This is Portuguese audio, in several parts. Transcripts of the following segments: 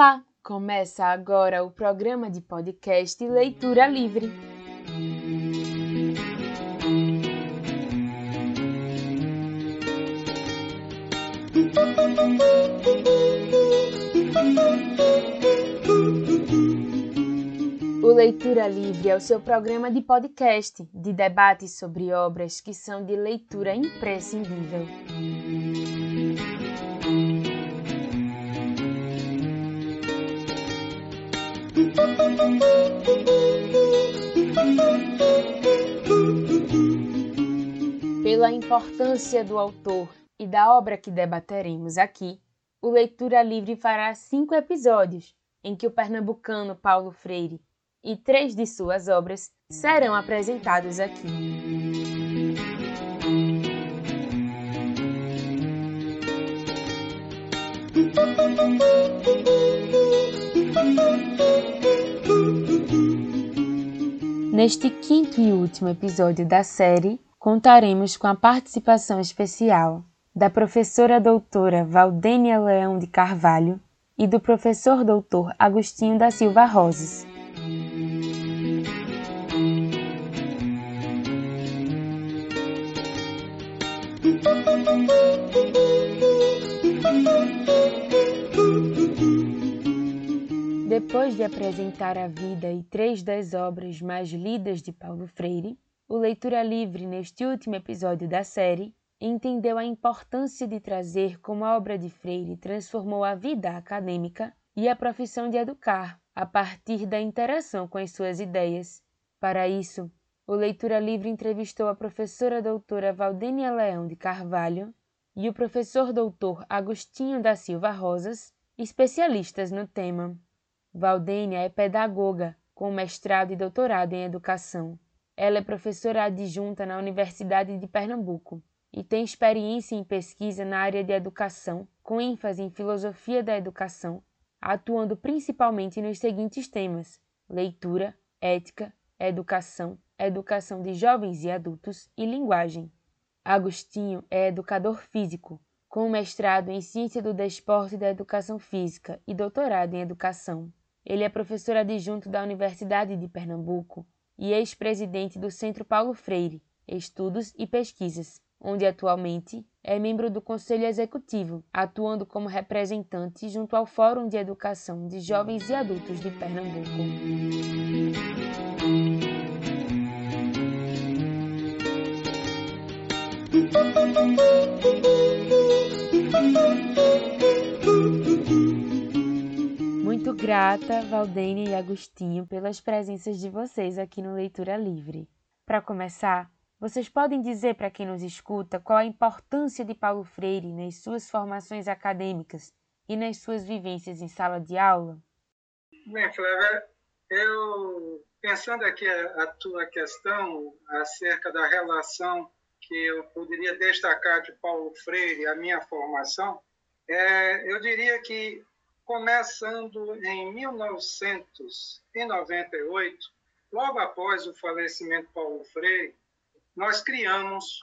Olá! Começa agora o programa de podcast Leitura Livre. O Leitura Livre é o seu programa de podcast de debates sobre obras que são de leitura imprescindível. Pela importância do autor e da obra que debateremos aqui, o Leitura Livre fará cinco episódios em que o pernambucano Paulo Freire e três de suas obras serão apresentados aqui. Neste quinto e último episódio da série, contaremos com a participação especial da professora doutora Valdênia Leão de Carvalho e do professor doutor Agostinho da Silva Roses. Depois de apresentar a vida e três das obras mais lidas de Paulo Freire, o Leitura Livre, neste último episódio da série, entendeu a importância de trazer como a obra de Freire transformou a vida acadêmica e a profissão de educar, a partir da interação com as suas ideias. Para isso, o Leitura Livre entrevistou a professora doutora Valdênia Leão de Carvalho e o professor doutor Agostinho da Silva Rosas, especialistas no tema. Valdênia é pedagoga, com mestrado e doutorado em educação. Ela é professora adjunta na Universidade de Pernambuco e tem experiência em pesquisa na área de educação, com ênfase em filosofia da educação, atuando principalmente nos seguintes temas: leitura, ética, educação, educação de jovens e adultos e linguagem. Agostinho é educador físico, com mestrado em ciência do desporto e da educação física e doutorado em educação. Ele é professor adjunto da Universidade de Pernambuco e ex-presidente do Centro Paulo Freire, Estudos e Pesquisas, onde atualmente é membro do Conselho Executivo, atuando como representante junto ao Fórum de Educação de Jovens e Adultos de Pernambuco. Muito grata, Valdênia e Agostinho, pelas presenças de vocês aqui no Leitura Livre. Para começar, vocês podem dizer para quem nos escuta qual a importância de Paulo Freire nas suas formações acadêmicas e nas suas vivências em sala de aula? Bem, Flávia, eu pensando aqui a, a tua questão acerca da relação que eu poderia destacar de Paulo Freire, a minha formação, é, eu diria que começando em 1998, logo após o falecimento de Paulo Freire, nós criamos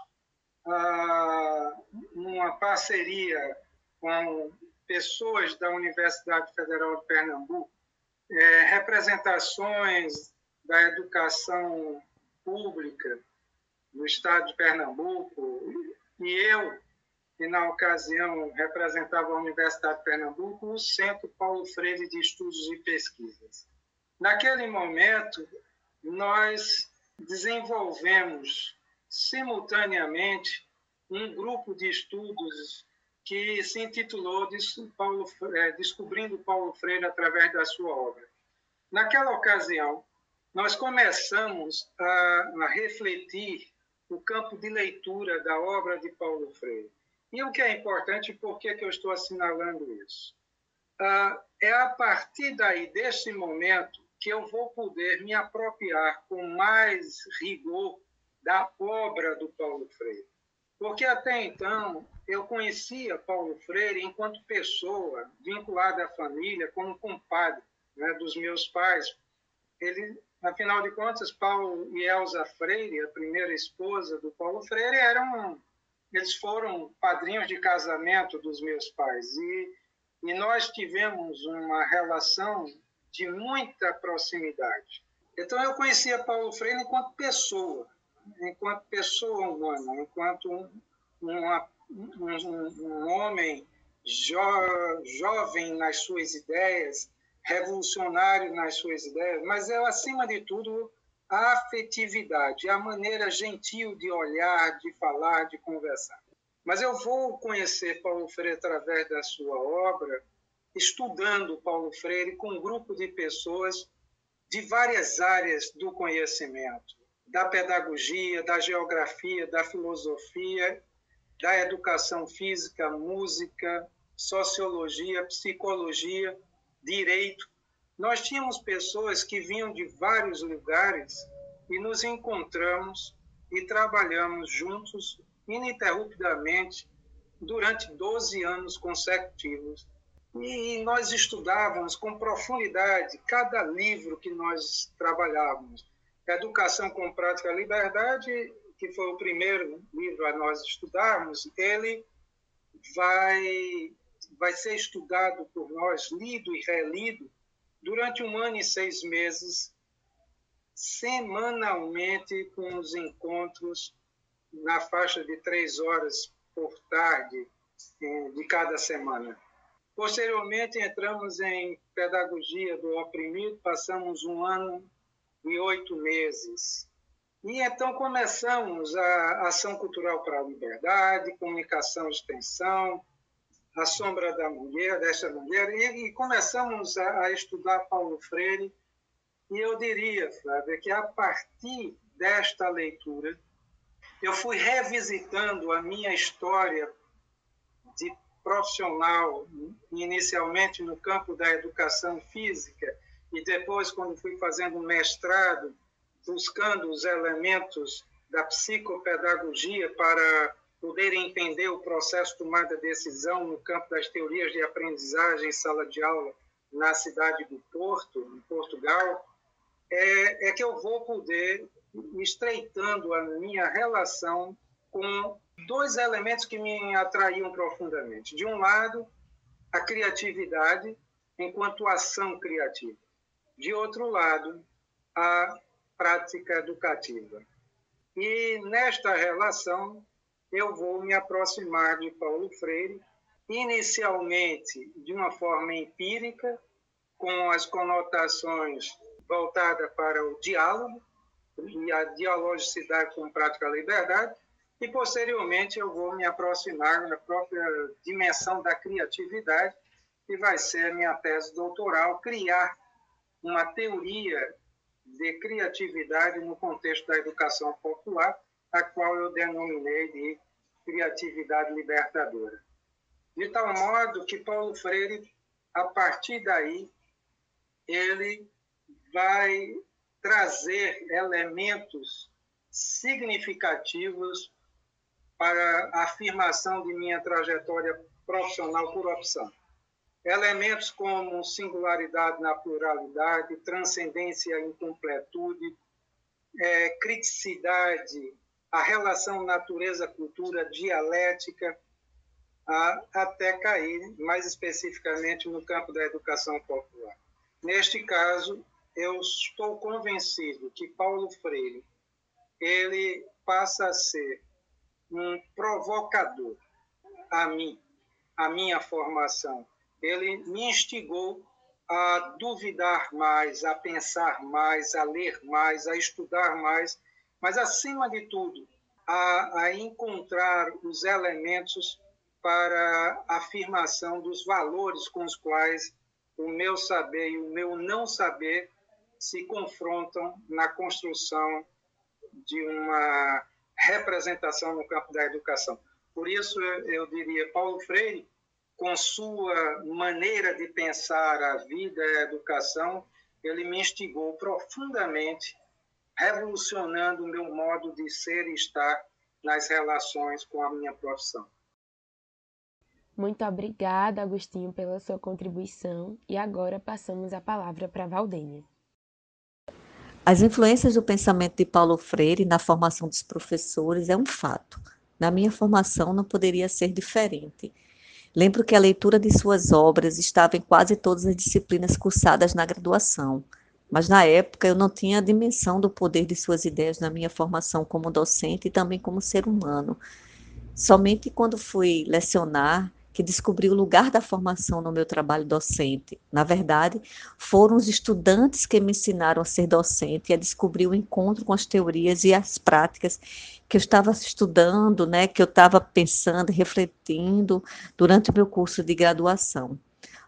ah, uma parceria com pessoas da Universidade Federal de Pernambuco, é, representações da educação pública no estado de Pernambuco, e eu que na ocasião representava a Universidade de Pernambuco, o Centro Paulo Freire de Estudos e Pesquisas. Naquele momento, nós desenvolvemos simultaneamente um grupo de estudos que se intitulou é, Descobrindo Paulo Freire através da sua obra. Naquela ocasião, nós começamos a, a refletir o campo de leitura da obra de Paulo Freire. E o que é importante, por que, que eu estou assinalando isso? Ah, é a partir daí, desse momento, que eu vou poder me apropriar com mais rigor da obra do Paulo Freire. Porque até então eu conhecia Paulo Freire enquanto pessoa vinculada à família, como compadre né, dos meus pais. Ele, afinal de contas, Paulo e Elza Freire, a primeira esposa do Paulo Freire, eram eles foram padrinhos de casamento dos meus pais. E e nós tivemos uma relação de muita proximidade. Então eu conhecia Paulo Freire enquanto pessoa, enquanto pessoa humana, enquanto um, uma, um, um homem jo, jovem nas suas ideias, revolucionário nas suas ideias, mas é, acima de tudo, a afetividade, a maneira gentil de olhar, de falar, de conversar. Mas eu vou conhecer Paulo Freire através da sua obra, estudando Paulo Freire com um grupo de pessoas de várias áreas do conhecimento, da pedagogia, da geografia, da filosofia, da educação física, música, sociologia, psicologia, direito. Nós tínhamos pessoas que vinham de vários lugares e nos encontramos e trabalhamos juntos ininterruptamente durante 12 anos consecutivos. E nós estudávamos com profundidade cada livro que nós trabalhávamos. Educação com Prática Liberdade, que foi o primeiro livro a nós estudarmos, ele vai, vai ser estudado por nós, lido e relido, durante um ano e seis meses, semanalmente, com os encontros na faixa de três horas por tarde eh, de cada semana. Posteriormente, entramos em pedagogia do oprimido, passamos um ano e oito meses. E então começamos a ação cultural para a liberdade, comunicação e extensão, a sombra da mulher, desta mulher, e, e começamos a, a, estudar Paulo Freire. E eu diria, Flávia, que a partir desta leitura, eu fui revisitando a minha história de profissional, inicialmente no campo da educação física, e depois, quando fui fazendo mestrado, buscando os elementos da psicopedagogia para poder entender o processo de tomada de decisão no campo das teorias de aprendizagem em sala de aula na cidade do Porto, em Portugal, é, é que eu vou poder estreitando a minha relação com dois elementos que me atraíam profundamente. De um lado, a criatividade enquanto ação criativa. De outro lado, a prática educativa. E nesta relação, eu vou me aproximar de Paulo Freire, inicialmente de uma forma empírica, com as conotações voltadas para o diálogo, e a dialogicidade com prática da liberdade, e posteriormente eu vou me aproximar da própria dimensão da criatividade, que vai ser a minha tese doutoral, criar uma teoria de criatividade no contexto da educação popular, a qual eu denominei de criatividade libertadora. De tal modo que Paulo Freire, a partir daí, ele vai trazer elementos significativos para a afirmação de minha trajetória profissional por opção. Elementos como singularidade na pluralidade, transcendência em completude, é, criticidade, a relação natureza-cultura, dialética, até cair mais especificamente no campo da educação popular. Neste caso, eu estou convencido que Paulo Freire ele passa a ser um provocador a mim, a minha formação. Ele me instigou a duvidar mais, a pensar mais, a ler mais, a estudar mais, mas, acima de tudo, a, a encontrar os elementos para a afirmação dos valores com os quais o meu saber e o meu não saber se confrontam na construção de uma representação no campo da educação. Por isso, eu diria, Paulo Freire, com sua maneira de pensar a vida e a educação, ele me instigou profundamente, revolucionando o meu modo de ser e estar nas relações com a minha profissão. Muito obrigada, Agostinho, pela sua contribuição. E agora passamos a palavra para Valdênia. As influências do pensamento de Paulo Freire na formação dos professores é um fato. Na minha formação não poderia ser diferente. Lembro que a leitura de suas obras estava em quase todas as disciplinas cursadas na graduação, mas na época eu não tinha a dimensão do poder de suas ideias na minha formação como docente e também como ser humano. Somente quando fui lecionar que descobri o lugar da formação no meu trabalho docente. Na verdade, foram os estudantes que me ensinaram a ser docente e a descobrir o encontro com as teorias e as práticas que eu estava estudando, né, que eu estava pensando, refletindo durante o meu curso de graduação.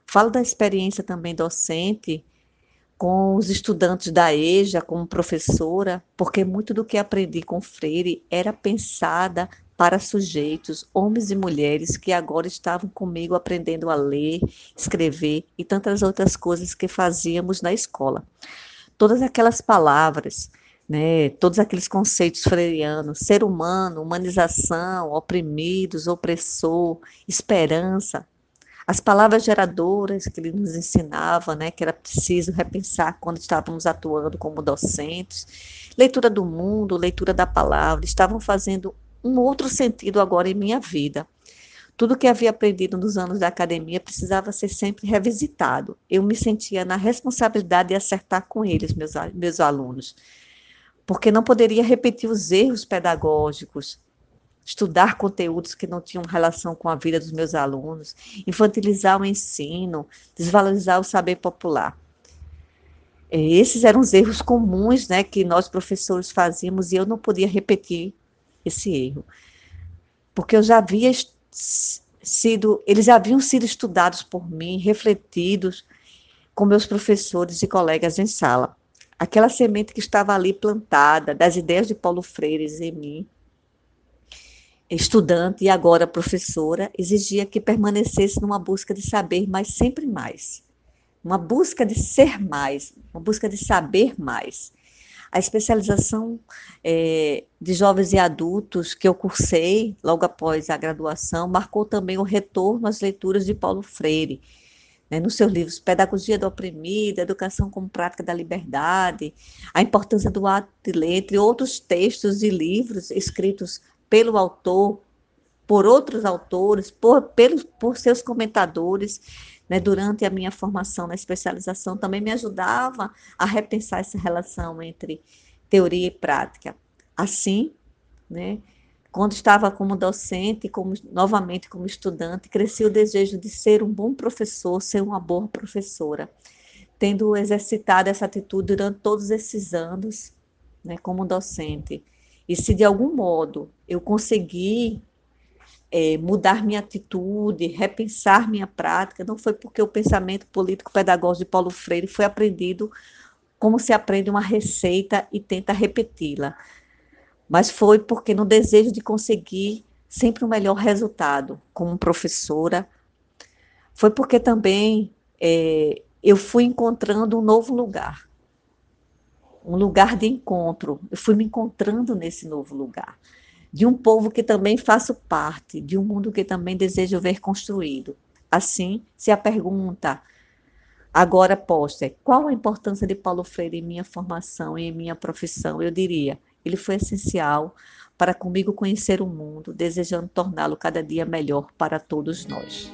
Falo da experiência também docente com os estudantes da EJA como professora, porque muito do que aprendi com Freire era pensada para sujeitos, homens e mulheres que agora estavam comigo aprendendo a ler, escrever e tantas outras coisas que fazíamos na escola. Todas aquelas palavras, né, todos aqueles conceitos freirianos, ser humano, humanização, oprimidos, opressor, esperança, as palavras geradoras que ele nos ensinava, né, que era preciso repensar quando estávamos atuando como docentes, leitura do mundo, leitura da palavra, estavam fazendo um outro sentido agora em minha vida. Tudo que havia aprendido nos anos da academia precisava ser sempre revisitado. Eu me sentia na responsabilidade de acertar com eles, meus, meus alunos, porque não poderia repetir os erros pedagógicos, estudar conteúdos que não tinham relação com a vida dos meus alunos, infantilizar o ensino, desvalorizar o saber popular. Esses eram os erros comuns né, que nós professores fazíamos e eu não podia repetir esse erro. Porque eu já havia sido, eles haviam sido estudados por mim, refletidos com meus professores e colegas em sala. Aquela semente que estava ali plantada, das ideias de Paulo Freire em mim, estudante e agora professora, exigia que permanecesse numa busca de saber, mas sempre mais. Uma busca de ser mais, uma busca de saber mais. A especialização é, de jovens e adultos que eu cursei logo após a graduação marcou também o retorno às leituras de Paulo Freire, né, nos seus livros Pedagogia do Oprimido, Educação como Prática da Liberdade, A Importância do Ato de Ler, entre outros textos e livros escritos pelo autor, por outros autores, por, pelos, por seus comentadores, né, durante a minha formação na especialização, também me ajudava a repensar essa relação entre teoria e prática. Assim, né, quando estava como docente, como novamente como estudante, crescia o desejo de ser um bom professor, ser uma boa professora, tendo exercitado essa atitude durante todos esses anos, né, como docente. E se de algum modo eu conseguir é, mudar minha atitude, repensar minha prática, não foi porque o pensamento político-pedagógico de Paulo Freire foi aprendido como se aprende uma receita e tenta repeti-la, mas foi porque no desejo de conseguir sempre um melhor resultado como professora, foi porque também é, eu fui encontrando um novo lugar, um lugar de encontro, eu fui me encontrando nesse novo lugar de um povo que também faço parte, de um mundo que também desejo ver construído. Assim, se a pergunta agora posta é qual a importância de Paulo Freire em minha formação e em minha profissão, eu diria, ele foi essencial para comigo conhecer o mundo, desejando torná-lo cada dia melhor para todos nós.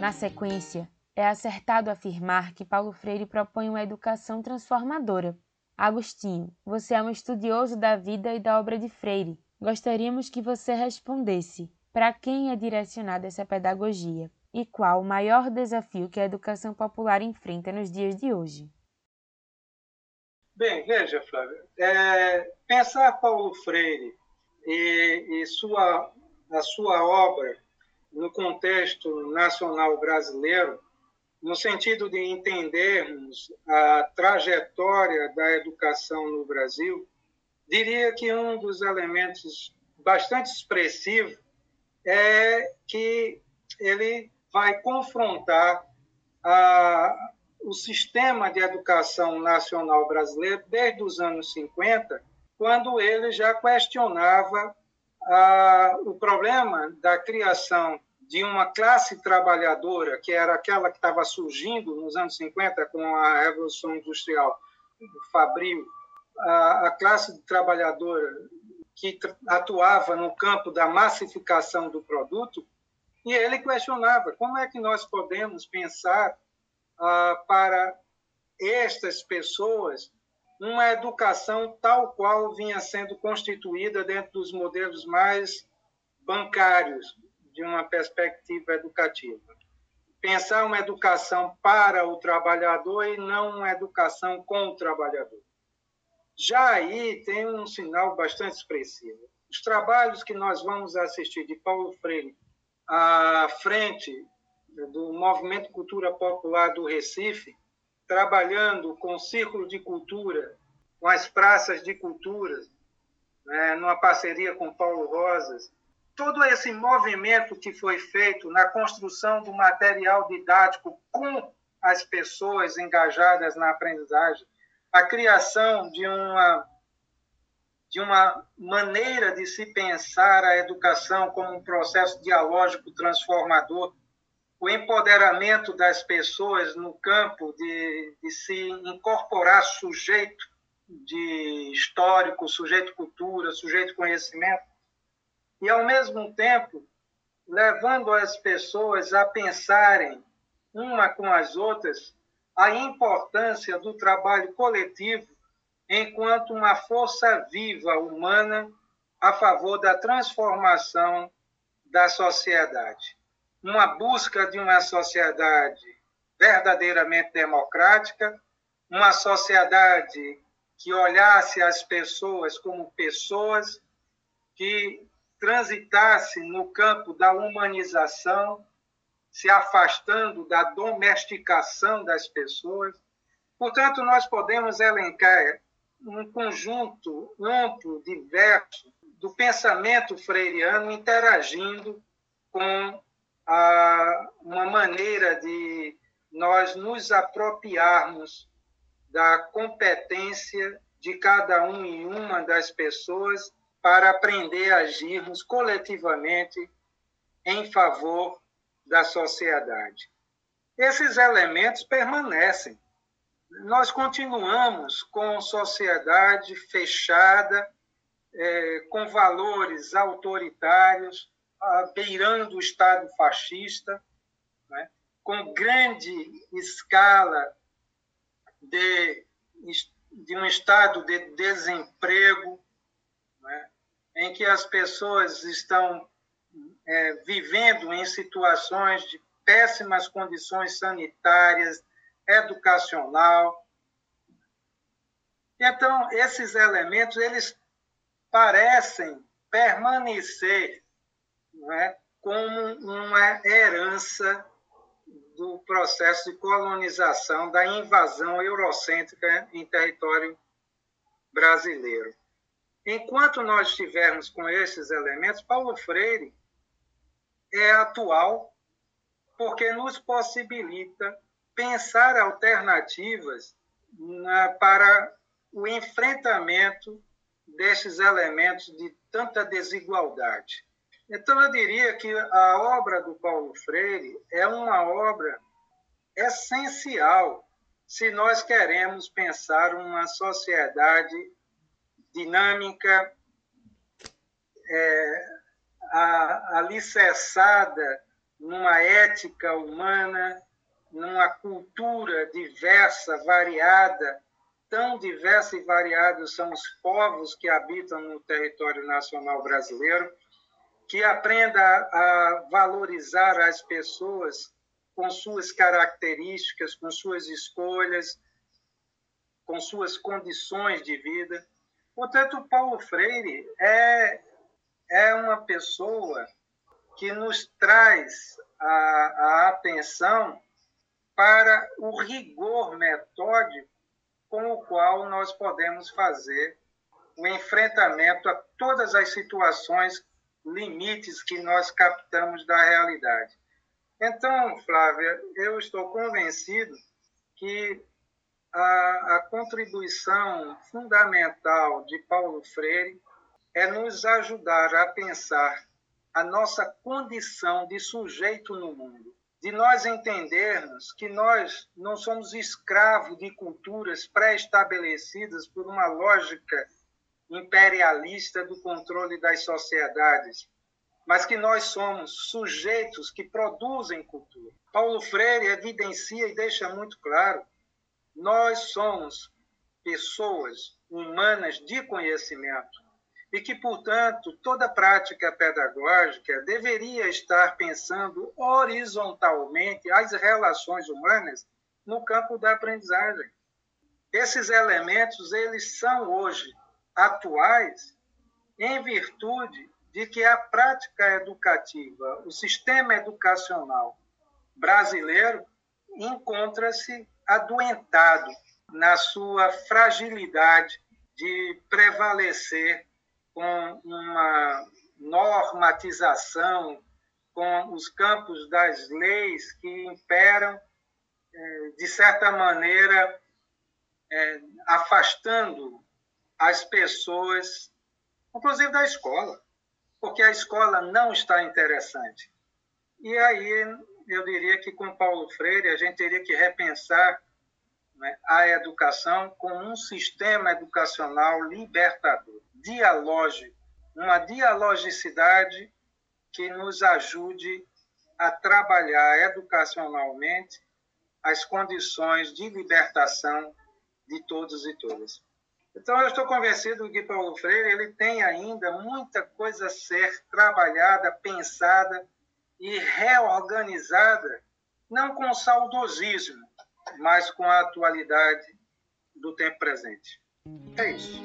Na sequência, é acertado afirmar que Paulo Freire propõe uma educação transformadora. Agostinho, você é um estudioso da vida e da obra de Freire. Gostaríamos que você respondesse para quem é direcionada essa pedagogia e qual o maior desafio que a educação popular enfrenta nos dias de hoje. Bem, veja, Flávia, é, pensar Paulo Freire e, e sua, a sua obra no contexto nacional brasileiro, no sentido de entendermos a trajetória da educação no Brasil, diria que um dos elementos bastante expressivos é que ele vai confrontar a, o sistema de educação nacional brasileiro desde os anos 50, quando ele já questionava ah, o problema da criação de uma classe trabalhadora, que era aquela que estava surgindo nos anos 50 com a Revolução Industrial, o Fabril, a, a classe trabalhadora que atuava no campo da massificação do produto, e ele questionava como é que nós podemos pensar ah, para estas pessoas uma educação tal qual vinha sendo constituída dentro dos modelos mais bancários de uma perspectiva educativa. Pensar uma educação para o trabalhador e não uma educação com o trabalhador. Já aí tem um sinal bastante expressivo. Os trabalhos que nós vamos assistir de Paulo Freire à frente do Movimento Cultura Popular do Recife, trabalhando com o Círculo de Cultura, com as praças de cultura, né, numa parceria com Paulo Rosas, todo esse movimento que foi feito na construção do material didático com as pessoas engajadas na aprendizagem, a criação de uma de uma maneira de se pensar a educação como um processo dialógico transformador, o empoderamento das pessoas no campo de, de se incorporar sujeito de histórico, sujeito cultura, sujeito conhecimento, e, ao mesmo tempo, levando as pessoas a pensarem uma com as outras a importância do trabalho coletivo enquanto uma força viva humana a favor da transformação da sociedade. Uma busca de uma sociedade verdadeiramente democrática, uma sociedade que olhasse as pessoas como pessoas, que transitasse no campo da humanização, se afastando da domesticação das pessoas. Portanto, nós podemos elencar um conjunto amplo, diverso, do pensamento freiriano interagindo com a, uma maneira de nós nos apropriarmos da competência de cada um e uma das pessoas para aprender a agirmos coletivamente em favor da sociedade. Esses elementos permanecem. Nós continuamos com sociedade fechada, é, com valores autoritários, beirando o Estado fascista, né, com grande escala de, de um estado de desemprego, né, em que as pessoas estão é, vivendo em situações de péssimas condições sanitárias, educacional. Então, esses elementos, eles parecem permanecer é, como uma herança do processo de colonização, da invasão eurocêntrica em território brasileiro. Enquanto nós estivermos com esses elementos, Paulo Freire é atual porque nos possibilita pensar alternativas na, para o enfrentamento desses elementos de tanta desigualdade. Então, eu diria que a obra do Paulo Freire é uma obra essencial se nós queremos pensar uma sociedade dinâmica, é, alicerçada numa ética humana, numa cultura diversa, variada, tão diversa e variada são os povos que habitam no território nacional brasileiro, que aprenda a valorizar as pessoas com suas características, com suas escolhas, com suas condições de vida, Portanto, Paulo Freire é, é uma pessoa que nos traz a, a atenção para o rigor metódico com o qual nós podemos fazer o enfrentamento a todas as situações limites que nós captamos da realidade. Então, Flávia, eu estou convencido que a, a contribuição fundamental de Paulo Freire é nos ajudar a pensar a nossa condição de sujeito no mundo, de nós entendermos que nós não somos escravos de culturas pré-estabelecidas por uma lógica imperialista do controle das sociedades, mas que nós somos sujeitos que produzem cultura. Paulo Freire evidencia e deixa muito claro: nós somos pessoas humanas de conhecimento e que, portanto, toda prática pedagógica deveria estar pensando horizontalmente as relações humanas no campo da aprendizagem. Esses elementos eles são hoje atuais em virtude de que a prática educativa, o sistema educacional brasileiro encontra-se adoentado na sua fragilidade de prevalecer com uma normatização, com os campos das leis que imperam, é, de certa maneira, é, afastando as pessoas, inclusive da escola, porque a escola não está interessante. E aí eu diria que com Paulo Freire a gente teria que repensar né, a educação como um sistema educacional libertador dialógico, uma dialogicidade que nos ajude a trabalhar educacionalmente as condições de libertação de todos e todas. Então, eu estou convencido que Paulo Freire ele tem ainda muita coisa a ser trabalhada, pensada e reorganizada, não com saudosismo, mas com a atualidade do tempo presente. É isso.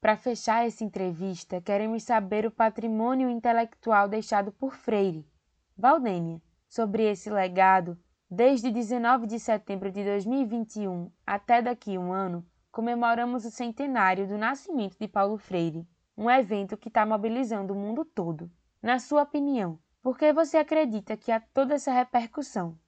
Para fechar essa entrevista, queremos saber o patrimônio intelectual deixado por Freire. Valdênia, sobre esse legado, desde 19 de setembro de 2021 até daqui um ano, comemoramos o centenário do nascimento de Paulo Freire, um evento que está mobilizando o mundo todo. Na sua opinião, por que você acredita que há toda essa repercussão?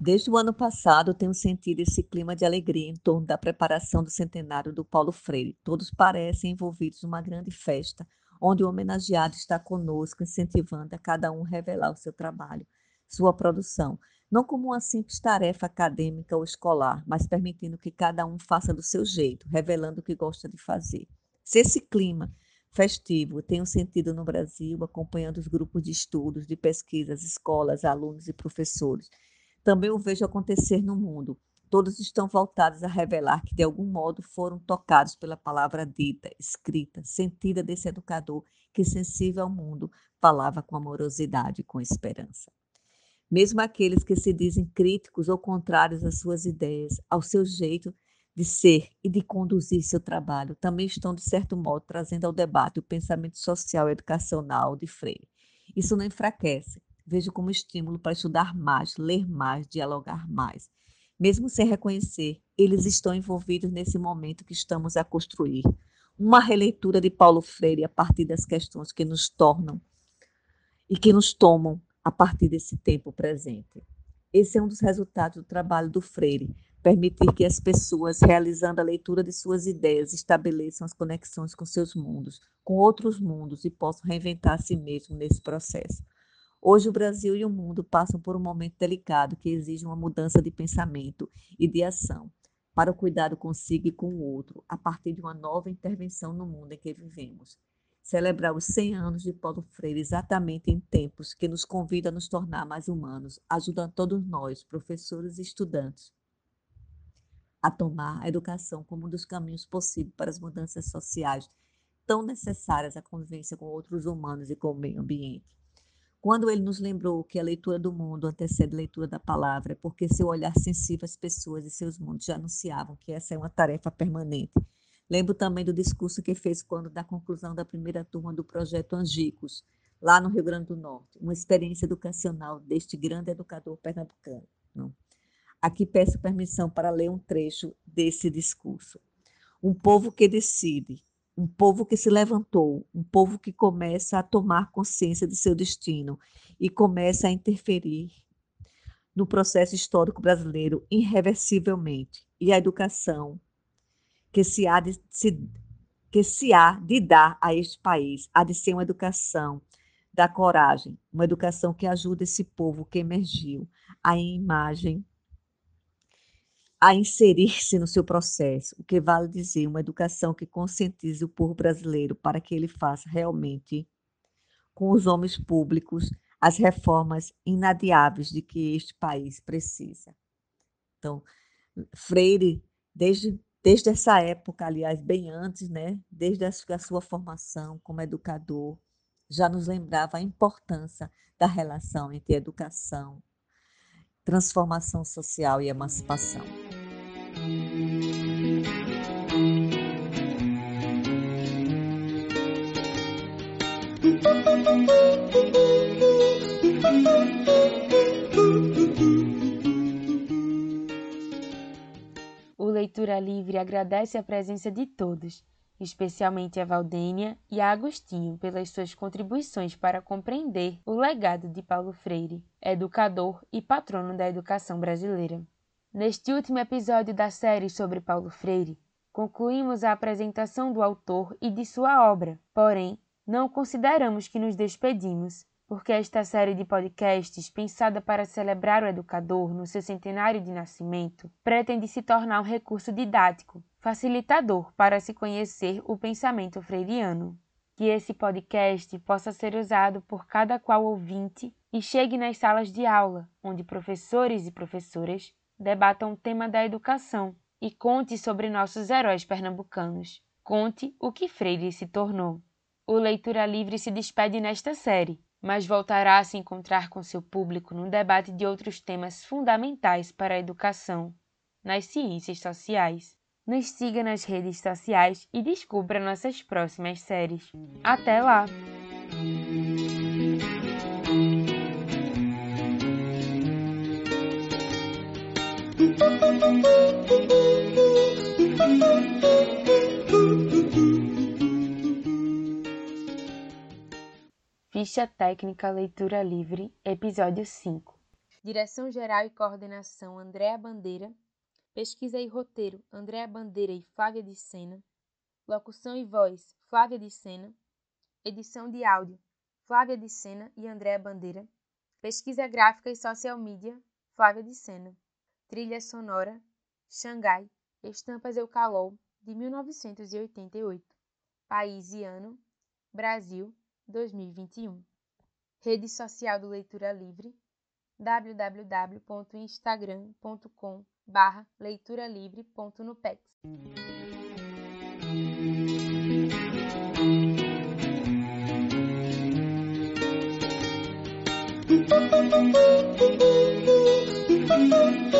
Desde o ano passado, tenho sentido esse clima de alegria em torno da preparação do centenário do Paulo Freire. Todos parecem envolvidos numa grande festa, onde o homenageado está conosco, incentivando a cada um revelar o seu trabalho, sua produção, não como uma simples tarefa acadêmica ou escolar, mas permitindo que cada um faça do seu jeito, revelando o que gosta de fazer. Se esse clima festivo tem um sentido no Brasil, acompanhando os grupos de estudos, de pesquisas, escolas, alunos e professores. Também o vejo acontecer no mundo. Todos estão voltados a revelar que, de algum modo, foram tocados pela palavra dita, escrita, sentida desse educador que, sensível ao mundo, falava com amorosidade e com esperança. Mesmo aqueles que se dizem críticos ou contrários às suas ideias, ao seu jeito de ser e de conduzir seu trabalho também estão, de certo modo, trazendo ao debate o pensamento social e educacional de Freire. Isso não enfraquece, vejo como estímulo para estudar mais, ler mais, dialogar mais. Mesmo sem reconhecer, eles estão envolvidos nesse momento que estamos a construir. Uma releitura de Paulo Freire a partir das questões que nos tornam e que nos tomam a partir desse tempo presente. Esse é um dos resultados do trabalho do Freire, permitir que as pessoas, realizando a leitura de suas ideias, estabeleçam as conexões com seus mundos, com outros mundos e possam reinventar a si mesmo nesse processo. Hoje, o Brasil e o mundo passam por um momento delicado que exige uma mudança de pensamento e de ação para o cuidado consigo e com o outro, a partir de uma nova intervenção no mundo em que vivemos. Celebrar os 100 anos de Paulo Freire exatamente em tempos que nos convidam a nos tornar mais humanos, ajudando todos nós, professores e estudantes, a tomar a educação como um dos caminhos possíveis para as mudanças sociais tão necessárias à convivência com outros humanos e com o meio ambiente. Quando ele nos lembrou que a leitura do mundo antecede a leitura da palavra, porque seu olhar sensível às pessoas e seus mundos já anunciavam que essa é uma tarefa permanente. Lembro também do discurso que fez quando da conclusão da primeira turma do projeto Angicos, lá no Rio Grande do Norte, uma experiência educacional deste grande educador pernambucano. Aqui peço permissão para ler um trecho desse discurso. Um povo que decide, um povo que se levantou, um povo que começa a tomar consciência de seu destino e começa a interferir no processo histórico brasileiro irreversivelmente. E a educação que se há de, se, que se há de dar a este país há de ser uma educação da coragem, uma educação que ajude esse povo que emergiu à imagem a inserir-se no seu processo, o que vale dizer uma educação que conscientize o povo brasileiro para que ele faça realmente, com os homens públicos, as reformas inadiáveis de que este país precisa. Então, Freire, desde, desde essa época, aliás, bem antes, né, desde a, a sua formação como educador, já nos lembrava a importância da relação entre educação, transformação social e emancipação. O Leitura Livre agradece a presença de todos, especialmente a Valdênia e a Agostinho pelas suas contribuições para compreender o legado de Paulo Freire, educador e patrono da educação brasileira. Neste último episódio da série sobre Paulo Freire, concluímos a apresentação do autor e de sua obra, porém, não consideramos que nos despedimos, porque esta série de podcasts, pensada para celebrar o educador no seu centenário de nascimento, pretende se tornar um recurso didático, facilitador para se conhecer o pensamento freiriano. Que esse podcast possa ser usado por cada qual ouvinte e chegue nas salas de aula, onde professores e professoras debatam o tema da educação e conte sobre nossos heróis pernambucanos. Conte o que Freire se tornou. O Leitura Livre se despede nesta série, mas voltará a se encontrar com seu público no debate de outros temas fundamentais para a educação, nas ciências sociais. Nos siga nas redes sociais e descubra nossas próximas séries. Até lá! Ficha Técnica Leitura Livre, Episódio 5. Direção Geral e Coordenação Andréa Bandeira. Pesquisa e Roteiro Andréa Bandeira e Flávia de Sena. Locução e Voz Flávia de Sena. Edição de áudio Flávia de Sena e Andréa Bandeira. Pesquisa Gráfica e Social Media Flávia de Sena. Trilha sonora Xangai, Estampas Eucalol, de 1988. País e ano: Brasil, 2021. Rede social do Leitura Livre: www.instagram.com barra leituralivre.nupex. Música